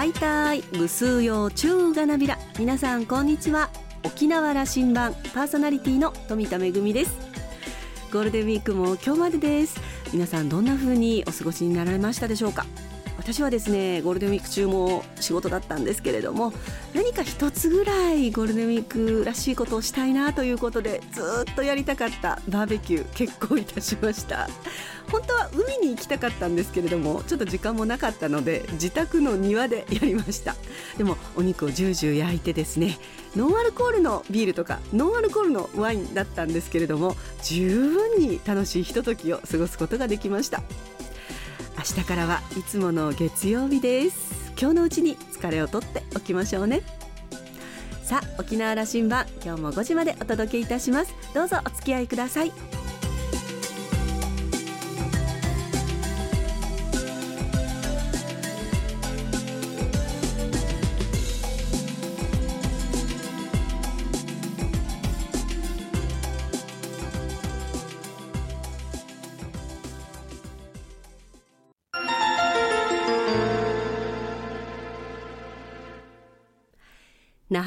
はいたい無数用中がなびら。皆さんこんにちは。沖縄羅針盤。パーソナリティの富田恵です。ゴールデンウィークも今日までです。皆さんどんな風にお過ごしになられましたでしょうか？私はですねゴールデンウィーク中も仕事だったんですけれども何か一つぐらいゴールデンウィークらしいことをしたいなということでずっとやりたかったバーベキュー結構いたしました。本当は海に行きたかったんですけれどもちょっと時間もなかったので自宅の庭でやりました。でもお肉をジュージュー焼いてですねノンアルコールのビールとかノンアルコールのワインだったんですけれども十分に楽しいひとときを過ごすことができました。明日からはいつもの月曜日です。今日のうちに疲れを取っておきましょうね。さあ沖縄羅針盤今日も5時までお届けいたします。どうぞお付き合いください。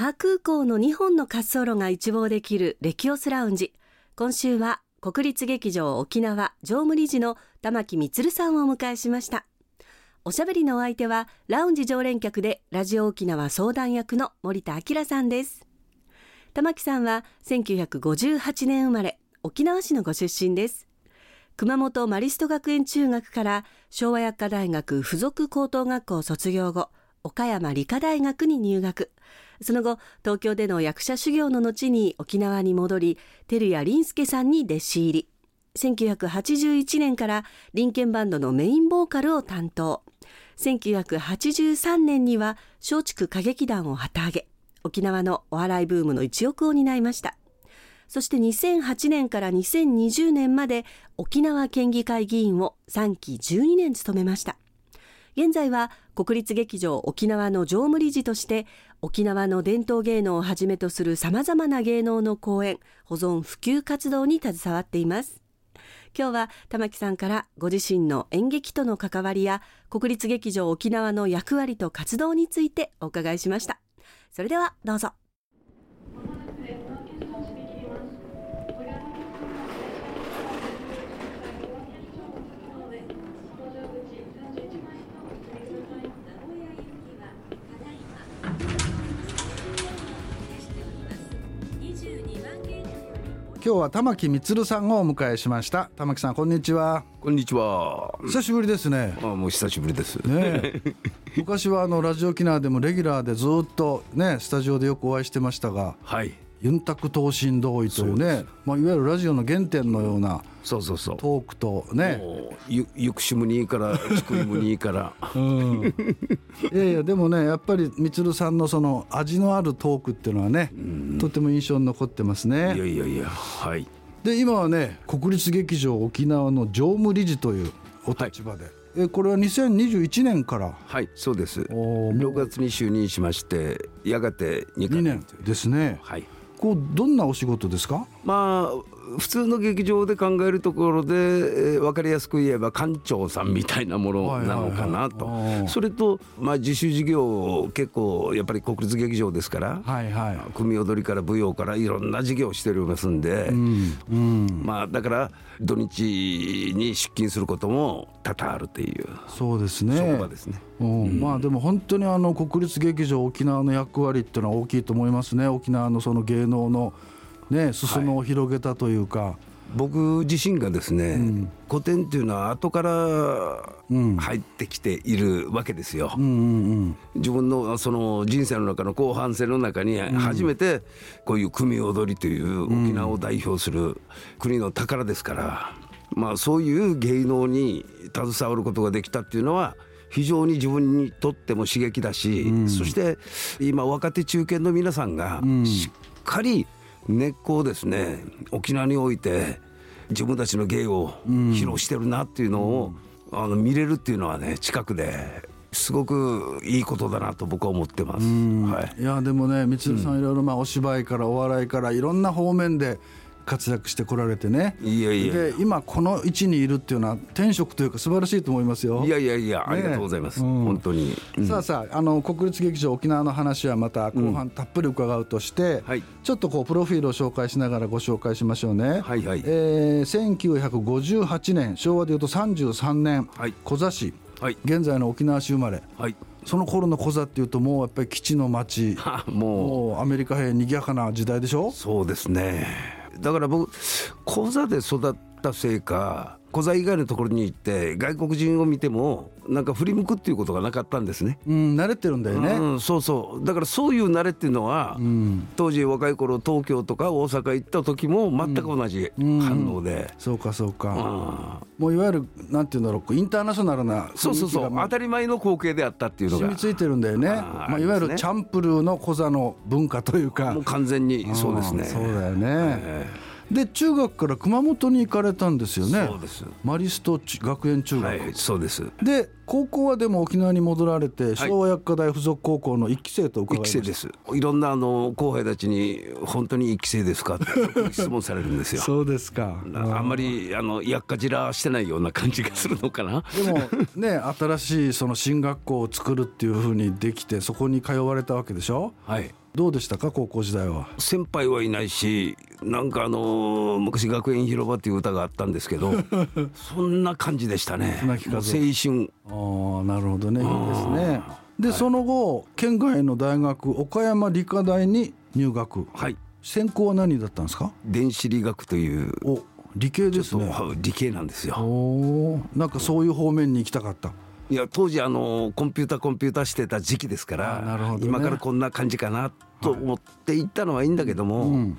覇空港の2本の滑走路が一望できるレキオスラウンジ。今週は国立劇場沖縄常務理事の玉木充さんをお迎えしました。おしゃべりのお相手はラウンジ常連客でラジオ沖縄相談役の森田明さんです。玉木さんは1958年生まれ沖縄市のご出身です。熊本マリスト学園中学から昭和薬科大学附属高等学校卒業後岡山理科大学に入学。その後東京での役者修行の後に沖縄に戻り照屋林介さんに弟子入り。1981年から林ンバンドのメインボーカルを担当。1983年には松竹歌劇団を旗揚げ。沖縄のお笑いブームの一翼を担いました。そして2008年から2020年まで沖縄県議会議員を3期12年務めました。現在は国立劇場沖縄の常務理事として沖縄の伝統芸能をはじめとするさまざまな芸能の公演保存普及活動に携わっています。今日は玉木さんからご自身の演劇との関わりや国立劇場沖縄の役割と活動についてお伺いしました。それではどうぞ。今日は玉木充さんをお迎えしました。玉木さんこんにちは。こんにちは。久しぶりですね。あもう久しぶりです。ね 昔はあのラジオ沖縄でもレギュラーでずっとねスタジオでよくお会いしてましたがはいユンタク等身同意というねまあ、いわゆるラジオの原点のようなそうそうそう。トークとね。ゆゆくしむにいいからつくいむにいいから、うん、いやいやでもねやっぱりみつるさんのその味のあるトークっていうのはね、とても印象に残ってますね。いやいやいやはい。で今はね国立劇場沖縄の常務理事というお立場で、はいえこれは2021年から？はいそうです。6月に就任しましてやがて2 2年ですね。はいこうどんなお仕事ですか？まあ普通の劇場で考えるところで、えー、分かりやすく言えば館長さんみたいなものなのかなと、それと、まあ、自主事業結構やっぱり国立劇場ですから、はいはい、組踊りから舞踊からいろんな事業をしておりますんで、うんうん、まあ、だから土日に出勤することも多々あるという。そうですね。そこですね。うん、まあでも本当にあの国立劇場沖縄の役割っていうのは大きいと思いますね。沖縄のその芸能のね裾野を広げたというか、はい、僕自身がですね、うん、古典っていうのは後から入ってきているわけですよ、うんうんうん、自分のその人生の中の後半戦の中に初めてこういう組踊りという沖縄を代表する国の宝ですから、まあそういう芸能に携わることができたっていうのは非常に自分にとっても刺激だし、うん、そして今若手中堅の皆さんがしっかり根っこをですね沖縄において自分たちの芸を披露してるなっていうのを、うん、あの見れるっていうのはね近くですごくいいことだなと僕は思ってます。はい、いやでもね光さん。いろいろまあお芝居からお笑いからいろんな方面で活躍してこられてね。いやいやで今この位置にいるっていうのは天職というか素晴らしいと思いますよ。いやいやいや、ありがとうございます、うん。本当に、うん。さあさああの国立劇場沖縄の話はまた後半たっぷり伺うとして、はい。ちょっとこうプロフィールを紹介しながらご紹介しましょうね、はいはい。えー1958年昭和でいうと33年、はい。コザ市。はい。現在の沖縄市生まれ。はい。その頃のコザっていうともうやっぱり基地の町は ももうアメリカ兵賑やかな時代でしょ？うそうですねだから僕講座で育ったせいか講座以外のところに行って外国人を見てもなんか振り向くっていうことがなかったんですね。うん慣れてるんだよね、うん、そうそう。だからそういう慣れっていうのは、当時若い頃東京とか大阪行った時も全く同じ反応で、そうかそうか、ああもういわゆるなんていうんだろうインターナショナルなそうそうそう。当たり前の光景であったっていうのが。染みついてるんだよね、まあ、いわゆるチャンプルーのコザの文化というか。もう完全にそうですね。んそうだよね、えで中学から熊本に行かれたんですよね。そうです。マリスト学園中学、はいそうです。で高校はでも沖縄に戻られて、昭和薬科大附属高校の一期生と伺いました。一期生です。いろんなあの後輩たちに本当に一期生ですかって質問されるんですよ。そうですか。あんまりあの薬科じらしてないような感じがするのかな。でもね新しいその進学校を作るっていうふうにできてそこに通われたわけでしょ？はいどうでしたか高校時代は？先輩はいないしなんかあの昔学園広場っていう歌があったんですけど そんな感じでしたね。船木和夫もう青春。ああなるほどね。いいですね。で、その後県外の大学岡山理科大に入学。はい。専攻は何だったんですか？電子理学というお理系ですね。理系なんですよ。おーなんかそういう方面に行きたかったいや当時あのコンピューターコンピューターしてた時期ですかあらね。今からこんな感じかなと思って行ったのはいいんだけども、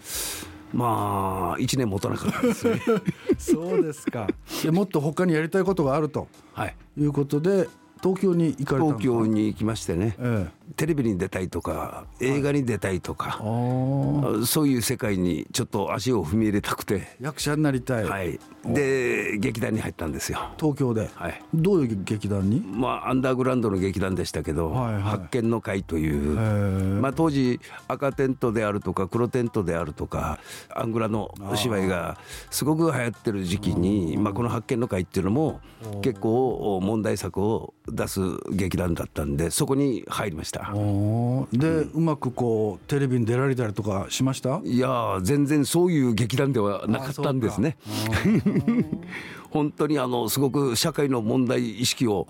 まあ1年持たなかったですね。そうですか。でもっと他にやりたいことがあるとはい。いうことで東京に行かれたんですか。東京に行きましてね。ええテレビに出たいとか映画に出たいとか、あー。そういう世界にちょっと足を踏み入れたくて、役者になりたい、はい、で劇団に入ったんですよ。東京で、はい。どういう劇団に？まあ、アンダーグラウンドの劇団でしたけど、はいはい。発見の会という、まあ、当時赤テントであるとか黒テントであるとかアングラのお芝居がすごく流行ってる時期にまあ、この発見の会っていうのも結構問題作を出す劇団だったんでそこに入りました。おー。で、うまくこうテレビに出られたりとかしました？いやー全然そういう劇団ではなかったんですね。本当にあのすごく社会の問題意識を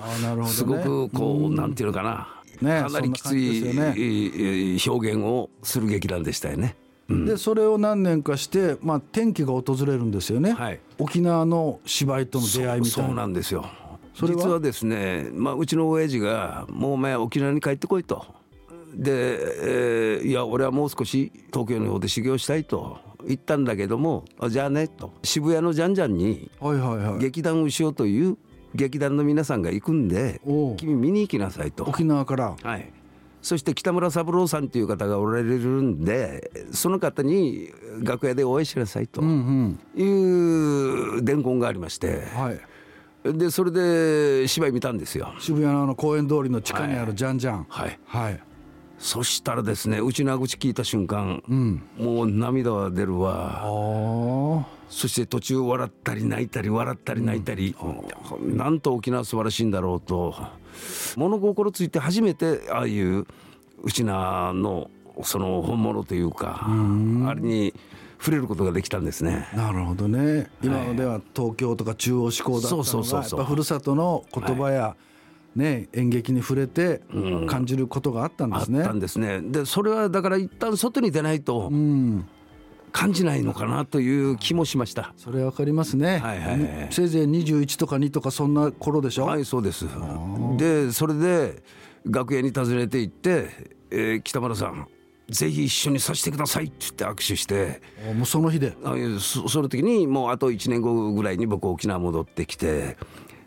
すごくこうなんていうのかな、ねかなりきつい、ね。えー表現をする劇団でしたよね。でそれを何年かして、まあ、転機が訪れるんですよね、はい。沖縄の芝居との出会いみたそういななんですよ。それは？実はですね、まあ、うちの親父が「もうお前沖縄に帰ってこい」と。で、えーいや俺はもう少し東京の方で修行したいと言ったんだけどもあじゃあねと。渋谷のジャンジャンにはいはいはい。劇団牛尾という劇団の皆さんが行くんで君見に行きなさいと。沖縄から？はい、そして北村三郎さんという方がおられるんでその方に楽屋でお会いしなさいとうんうん。いう伝言がありまして。はいでそれで芝居見たんですよ。渋谷のあの公園通りの地下にあるジャンジャン。はい、はい、そしたらですねうちの口聞いた瞬間、うん。もう涙は出るわ。そして途中笑ったり泣いたり笑ったり泣いたり、なんと沖縄素晴らしいんだろうと。物心ついて初めてああいううちなのその本物というかあれに触れることができたんですね。なるほどね。今までは東京とか中央志向だったのそうそうそうそう。がやっぱふるさとの言葉や、ね、演劇に触れて感じることがあったんあっですね。たんですね。でそれはだから一旦外に出ないとうん。感じないのかなという気もしました。それわかりますね、はいはいはい。せいぜい21とか2とかそんな頃でしょ、はいそうです。でそれで楽屋に訪ねて行って、えー北村さんぜひ一緒にさせてくださいって言って握手して。もうその日で？あいやそその時にもうあと1年後ぐらいに僕沖縄戻ってきて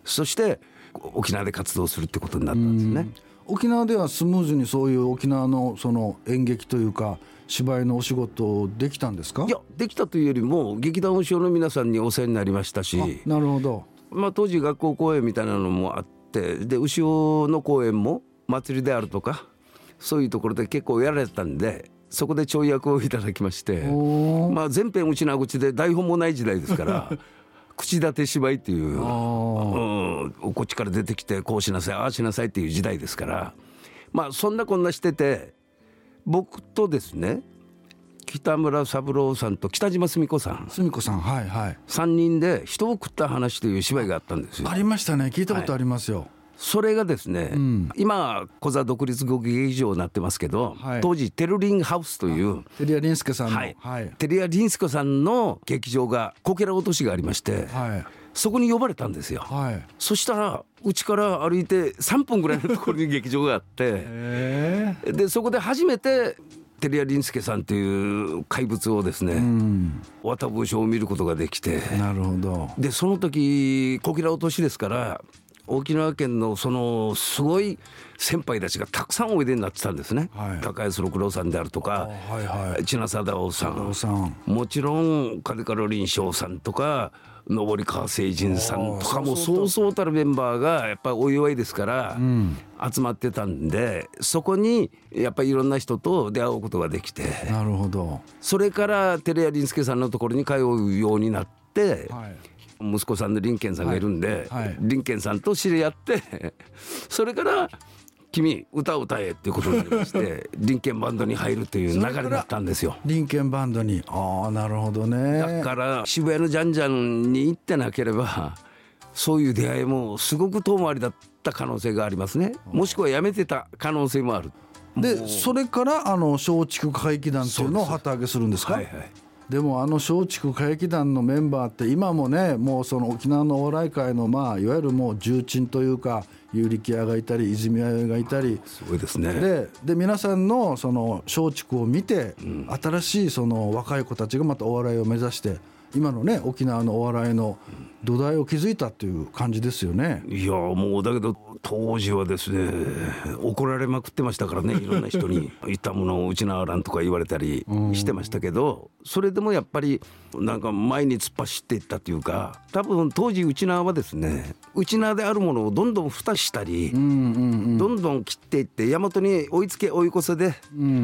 そして沖縄で活動するってことになったんですね。沖縄ではスムーズにそういう沖縄のその演劇というか芝居のお仕事できたんですか？いやできたというよりも劇団後ろの皆さんにお世話になりましたし。あなるほど。まあ、当時学校公演みたいなのもあってで牛尾の公演も祭りであるとかそういうところで結構やられてたんでそこで跳躍をいただきまして、まあ、全編うちな口で台本もない時代ですから 口立て芝居っていう、うん、こっちから出てきてこうしなさいああしなさいっていう時代ですからまあそんなこんなしてて僕とですね北村三郎さんと北島澄子さん。澄子さんはいはい。3人で人を食った話という芝居があったんですよ。あ。りましたね。聞いたことありますよ、それがですね、今小座独立語劇場になってますけど、はい。当時テルリンハウスというテリア・リンスケさんのはい。はい。テリア・リンスコさんの劇場がこけら落としがありまして、はい。そこに呼ばれたんですよ。はい。そしたらうちから歩いて3分ぐらいのところに劇場があって えでそこで初めてテリア・リンスケさんという怪物をですね、綿帽子を見ることができてえなるほど。でその時小平落としですから沖縄県のそのすごい先輩たちがたくさんおいでになってたんですね、はい。高安六郎さんであるとかあはいはい。千奈貞夫さん。おさん。もちろん金カロリン翔さんとか上川聖人さんとかもそうそうたるメンバーがやっぱりお祝いですから集まってたんでそこにやっぱりいろんな人と出会うことができて。なるほど。それからテレア・リンスケさんのところに通うようになって、はい息子さんの林健さんがいるんで、はい。はい。林健さんと知り合って それから「君歌を歌え」っていうことになりまして 林健バンドに入るという流れだったんですよ。林健バンドに。ああなるほどね。だから渋谷のジャンジャンに行ってなければそういう出会いもすごく遠回りだった可能性がありますね。もしくはやめてた可能性もある。でそれからあの松竹歌劇団っていうのを旗揚げするんですか？はいはいでもあの松竹歌劇団のメンバーって今もねもうその沖縄のお笑い界のまあいわゆるもう重鎮というか有力屋がいたり泉屋がいたりすごいですねでで皆さんのその松竹を見て、新しいその若い子たちがまたお笑いを目指して今のね沖縄のお笑いの土台を築いたっていう感じですよね。いやもうだけど当時はですね怒られまくってましたからね いろんな人に。言ったものをうちなあらんとか言われたりしてましたけどそれでもやっぱりなんか前に突っ走っていったというか多分当時うちなはですねうちなであるものをどんどん蓋したり、どんどん切っていって大和に追いつけ追い越せで、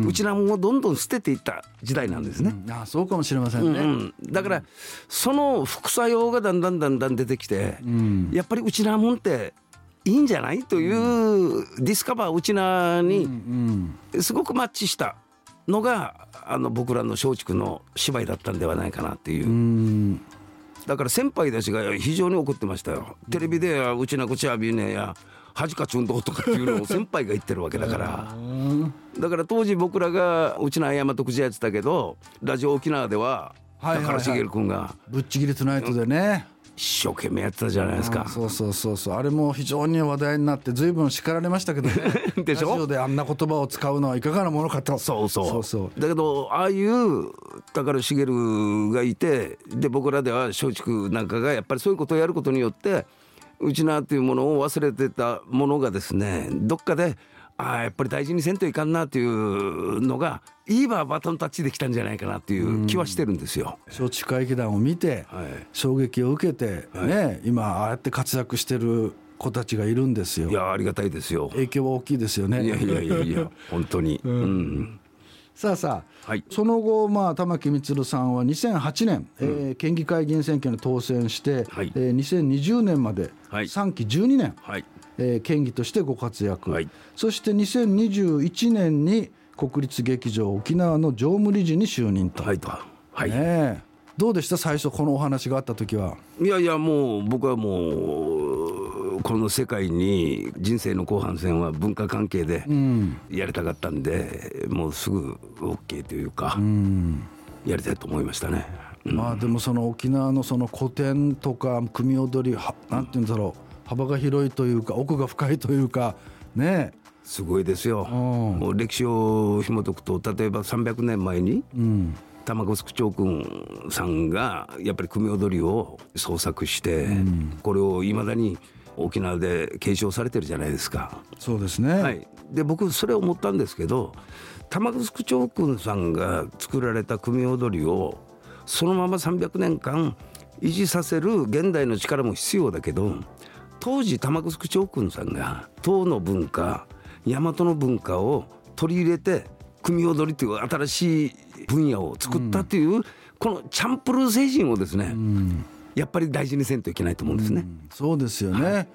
うちなもどんどん捨てていった時代なんですね。ああそうかもしれませんね。うん、だからその副作用がだんだんだんだん出てきて、やっぱりうちなもんっていいんじゃない？というディスカバーうちなにすごくマッチしたのがあの僕らの松竹の芝居だったんではないかなっていう。だから先輩たちが非常に怒ってましたよ。テレビではうちなこちゃびねや恥かちゅんどうとかっていうのを先輩が言ってるわけだから。だから当時僕らがうちの山と口やってたけどラジオ沖縄でははいはいはい高原茂君がぶっちぎりトゥナイトでね。一生懸命やってたじゃないですか。そうそうそうそう。あれも非常に話題になって随分叱られましたけどね。でしょ？ラジオであんな言葉を使うのはいかがなものかと。そうそう。そうそう。だけどああいう高橋茂がいてで僕らでは松竹なんかがやっぱりそういうことをやることによってうちなっていうものを忘れてたものがですねどっかでああやっぱり大事にせんといかんなっていうのがいいばバトンタッチできたんじゃないかなっていう気はしてるんですよ。松竹会議団を見て、はい。衝撃を受けて、ね今ああやって活躍してる子たちがいるんですよ。いやありがたいですよ。影響は大きいですよね。いやいやいやいや 本当に。うん。さあさあ、はい。その後、まあ、玉木充さんは2008年、えー県議会議員選挙に当選して、はい。えー2020年まではい。3期12年、はいえー県議としてご活躍、はい。そして2021年に国立劇場沖縄の常務理事に就任と、はいと。はい。ねえ。どうでした？最初このお話があった時は。いやいやもう僕はもうこの世界に人生の後半戦は文化関係でやりたかったんで、もうすぐ OK というか、やりたいと思いましたね。うん。まあでもその沖縄のその古典とか組踊りはなんていうんだろう幅が広いというか奥が深いというかね。すごいですよ。ん。もう歴史を紐解くと例えば300年前に、玉城区長君さんがやっぱり組踊りを創作して、これをいまだに沖縄で継承されてるじゃないですか。そうですね、はい、で僕それを思ったんですけど玉城区長君さんが作られた組踊りをそのまま300年間維持させる現代の力も必要だけど当時玉城区長君さんが唐の文化大和の文化を取り入れて組踊りという新しい分野を作ったという、このチャンプルー精神をですね、やっぱり大事にせんといけないと思うんですね。そうですよね、はい。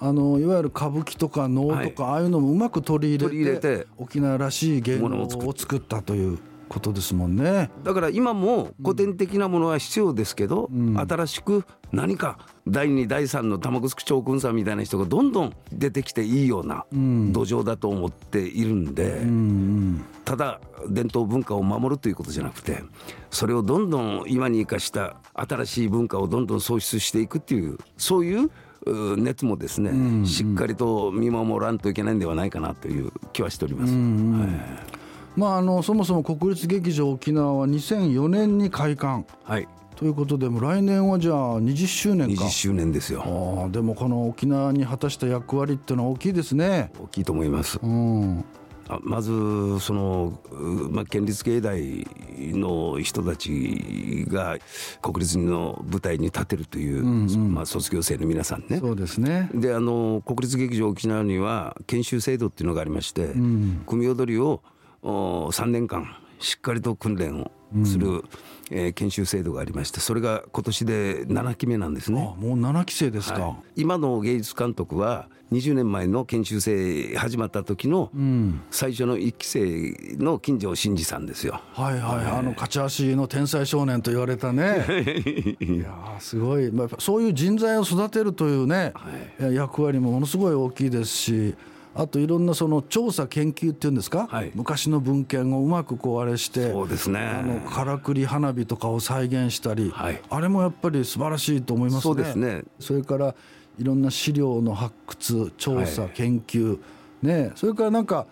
あのいわゆる歌舞伎とか能とか、ああいうのもうまく取り入れて沖縄らしい芸能を作ったということですもんね。だから今も古典的なものは必要ですけど、うん、新しく何か第2第3の玉城長君さんみたいな人がどんどん出てきていいような土壌だと思っているんで、うん、ただ伝統文化を守るということじゃなくてそれをどんどん今に生かした新しい文化をどんどん創出していくっていうそういう熱もですね、うんうん、しっかりと見守らんといけないんではないかなという気はしております。はいまあ、あのそもそも国立劇場沖縄は2004年に開館、はい、ということでも来年はじゃあ20周年か。20周年ですよ。あでもこの沖縄に果たした役割っていうのは大きいですね。大きいと思います、うん、あまずその、まあ、県立芸大の人たちが国立の舞台に立てるという、うんうん、まあ、卒業生の皆さんね。そうですね。であの国立劇場沖縄には研修制度っていうのがありまして、うん、組踊りを3年間しっかりと訓練をする、うん、えー、研修制度がありましてそれが今年で7期目なんですね。もう7期生ですか、はい、今の芸術監督は20年前の研修生始まった時の最初の1期生の金城真二さんですよ。はいはい、はい、あの勝ち足の天才少年と言われたね。いやすごい、まあ、そういう人材を育てるというね、はい、役割もものすごい大きいですし。あといろんなその調査研究っていうんですか、はい、昔の文献をうまくこうあれしてそうですね。あのからくり花火とかを再現したり、はい、あれもやっぱり素晴らしいと思いますね。そうですね。それからいろんな資料の発掘調査、はい、研究ね。それからなんか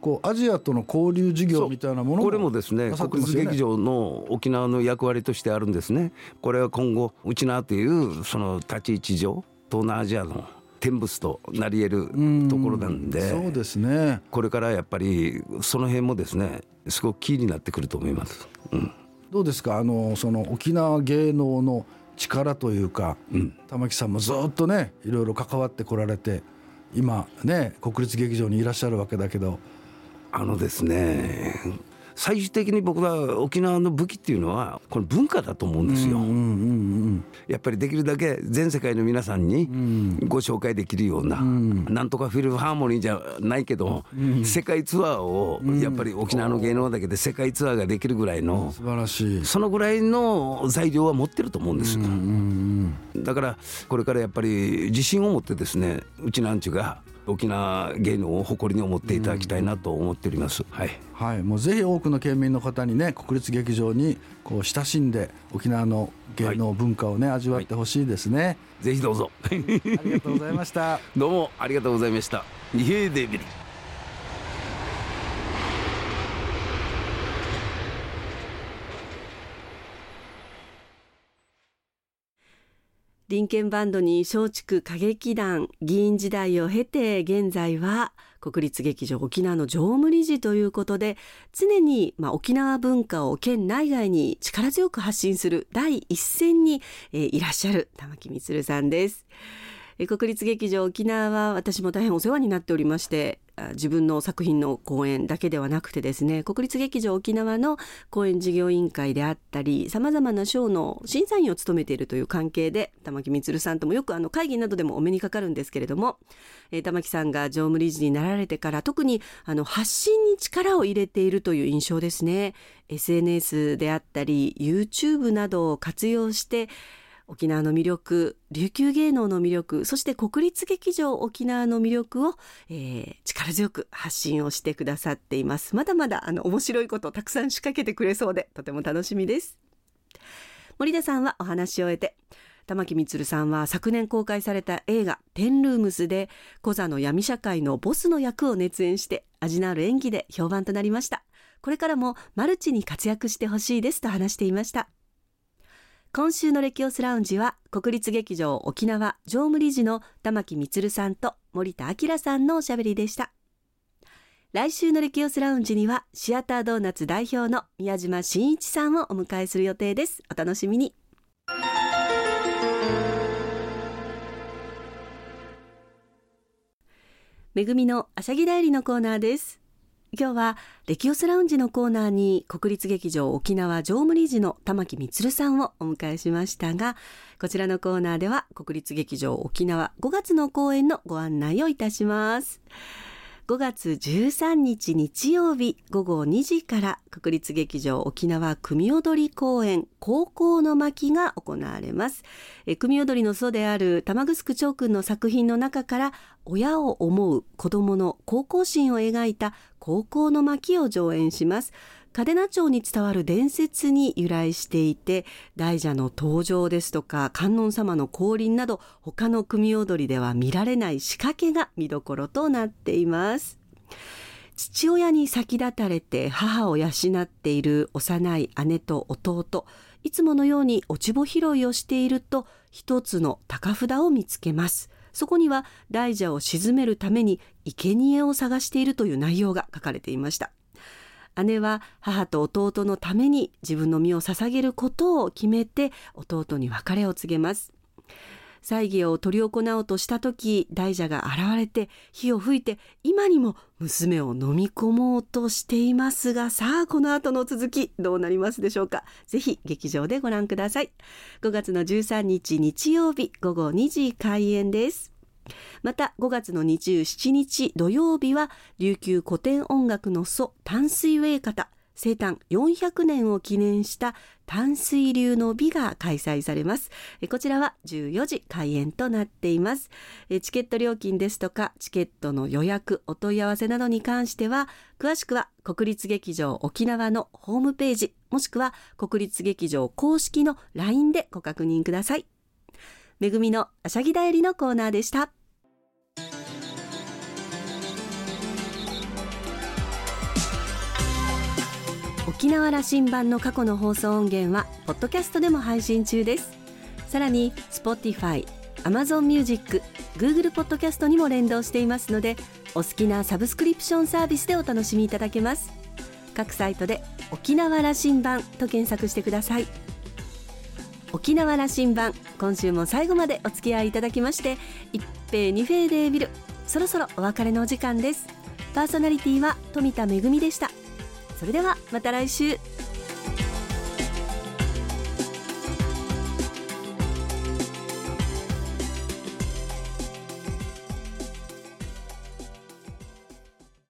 こうアジアとの交流事業みたいなものこれもですね国立劇場の沖縄の役割としてあるんですね。これは今後うちなというその立ち位置上東南アジアの天物となり得るところなんでそうですね。これからやっぱりその辺もですねすごくキーになってくると思います、うん、どうですか？あのその沖縄芸能の力というか、うん、玉木さんもずっとねいろいろ関わってこられて今ね国立劇場にいらっしゃるわけだけど。あのですね最終的に僕は沖縄の武器っていうのはこの文化だと思うんですよ。やっぱりできるだけ全世界の皆さんにご紹介できるような、なんとかフィルハーモニーじゃないけど、世界ツアーをやっぱり沖縄の芸能だけで世界ツアーができるぐらいの素晴らしい。そのぐらいの材料は持ってると思うんです。だからこれからやっぱり自信を持ってですねうちなんちゅが沖縄芸能を誇りに思っていただきたいなと思っております。はい、はい、もうぜひ多くの県民の方にね国立劇場にこう親しんで沖縄の芸能文化をね、はい、味わってほしいですね、ぜひどうぞ。ありがとうございました。どうもありがとうございました。二平デビル林権バンドに松竹歌劇団議員時代を経て現在は国立劇場沖縄の常務理事ということで常にまあ沖縄文化を県内外に力強く発信する第一線に、え、いらっしゃる玉木充さんです。国立劇場沖縄は私も大変お世話になっておりまして自分の作品の公演だけではなくてですね国立劇場沖縄の公演事業委員会であったりさまざまな賞の審査員を務めているという関係で玉木充さんともよくあの会議などでもお目にかかるんですけれども、えー、玉木さんが常務理事になられてから特にあの発信に力を入れているという印象ですね。SNS であったり YouTube などを活用して沖縄の魅力琉球芸能の魅力そして国立劇場沖縄の魅力を、えー、力強く発信をしてくださっています。まだまだあの面白いことたくさん仕掛けてくれそうでとても楽しみです。森田さんはお話を終えて玉木充さんは昨年公開された映画「テンルームス」でコザの闇社会のボスの役を熱演して味のある演技で評判となりました。これからもマルチに活躍してほしいですと話していました。今週のレキオスラウンジは国立劇場沖縄常務理事の玉木充さんと森田明さんのおしゃべりでした。来週のレキオスラウンジにはシアタードーナツ代表の宮島真一さんをお迎えする予定です。お楽しみに。めぐみのあしゃぎだよりのコーナーです。今日はレキオスラウンジのコーナーに国立劇場沖縄常務理事の玉木充さんをお迎えしましたがこちらのコーナーでは国立劇場沖縄5月の公演のご案内をいたします。5月13日日曜日午後2時から国立劇場沖縄組踊り公演高校の巻が行われます。え組踊りの祖である玉城長君の作品の中から親を思う子供の高校心を描いた高校の巻を上演します。嘉手納町に伝わる伝説に由来していて大蛇の登場ですとか観音様の降臨など他の組踊りでは見られない仕掛けが見どころとなっています。父親に先立たれて母を養っている幼い姉と弟いつものように落ち穂拾いをしていると一つの高札を見つけます。そこには大蛇を鎮めるために生贄を探しているという内容が書かれていました。姉は母と弟のために自分の身を捧げることを決めて弟に別れを告げます。祭儀を執り行おうとした時大蛇が現れて火を吹いて今にも娘を飲み込もうとしていますがさあこの後の続きどうなりますでしょうか。ぜひ劇場でご覧ください。5月の13日日曜日午後2時開演です。また5月の27日土曜日は琉球古典音楽の祖淡水ウェイ方生誕400年を記念した淡水流の美が開催されます。こちらは14時開演となっています。チケット料金ですとかチケットの予約お問い合わせなどに関しては詳しくは国立劇場沖縄のホームページもしくは国立劇場公式の LINE でご確認ください。めぐみのあしゃぎだよりのコーナーでした。沖縄羅針盤の過去の放送音源はポッドキャストでも配信中です。さらに Spotify、Amazon Music、Google ポッドキャストにも連動していますのでお好きなサブスクリプションサービスでお楽しみいただけます。各サイトで沖縄羅針盤と検索してください。沖縄羅針盤今週も最後までお付き合いいただきまして一平二平でビルそろそろお別れのお時間です。パーソナリティは富田恵でした。それではまた来週。